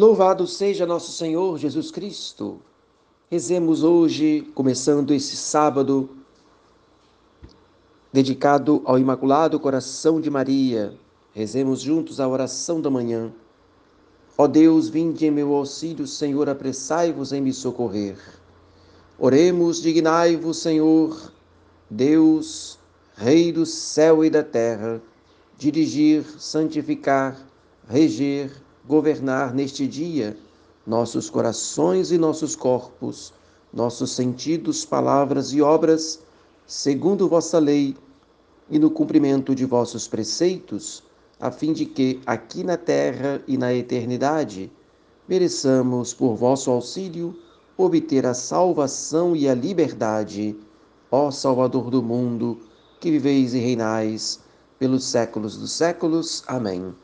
Louvado seja nosso Senhor Jesus Cristo. Rezemos hoje, começando esse sábado, dedicado ao Imaculado Coração de Maria. Rezemos juntos a oração da manhã. Ó Deus, vinde em meu auxílio, Senhor, apressai-vos em me socorrer. Oremos, dignai-vos, Senhor, Deus, Rei do céu e da terra, dirigir, santificar, reger, governar neste dia nossos corações e nossos corpos, nossos sentidos, palavras e obras, segundo vossa lei e no cumprimento de vossos preceitos, a fim de que, aqui na terra e na eternidade, mereçamos, por vosso auxílio, obter a salvação e a liberdade. Ó Salvador do mundo, que viveis e reinais pelos séculos dos séculos. Amém.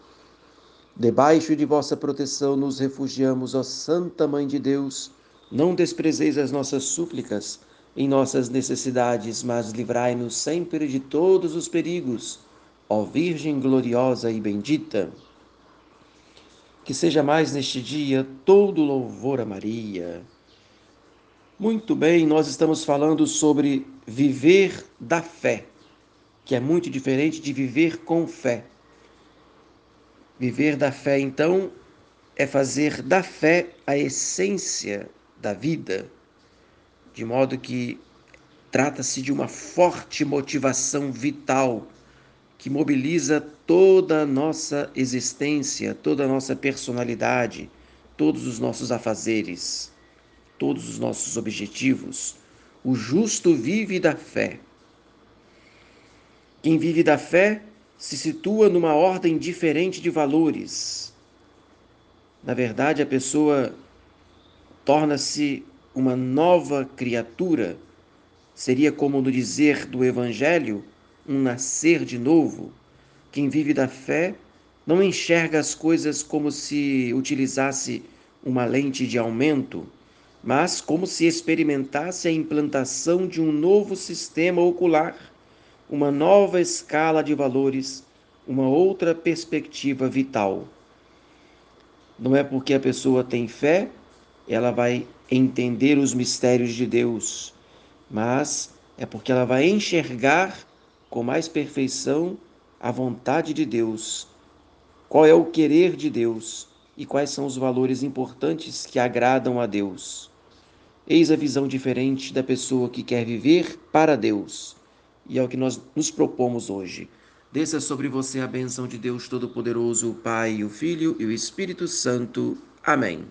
Debaixo de vossa proteção nos refugiamos, ó Santa Mãe de Deus. Não desprezeis as nossas súplicas em nossas necessidades, mas livrai-nos sempre de todos os perigos, ó Virgem gloriosa e bendita. Que seja mais neste dia todo louvor a Maria. Muito bem, nós estamos falando sobre viver da fé, que é muito diferente de viver com fé. Viver da fé, então, é fazer da fé a essência da vida, de modo que trata-se de uma forte motivação vital que mobiliza toda a nossa existência, toda a nossa personalidade, todos os nossos afazeres, todos os nossos objetivos. O justo vive da fé. Quem vive da fé se situa numa ordem diferente de valores. Na verdade, a pessoa torna-se uma nova criatura. Seria como no dizer do Evangelho, um nascer de novo. Quem vive da fé não enxerga as coisas como se utilizasse uma lente de aumento, mas como se experimentasse a implantação de um novo sistema ocular uma nova escala de valores, uma outra perspectiva vital. Não é porque a pessoa tem fé, ela vai entender os mistérios de Deus, mas é porque ela vai enxergar com mais perfeição a vontade de Deus, qual é o querer de Deus e quais são os valores importantes que agradam a Deus. Eis a visão diferente da pessoa que quer viver para Deus e é o que nós nos propomos hoje. Desça sobre você a benção de Deus Todo-Poderoso, o Pai, o Filho e o Espírito Santo. Amém.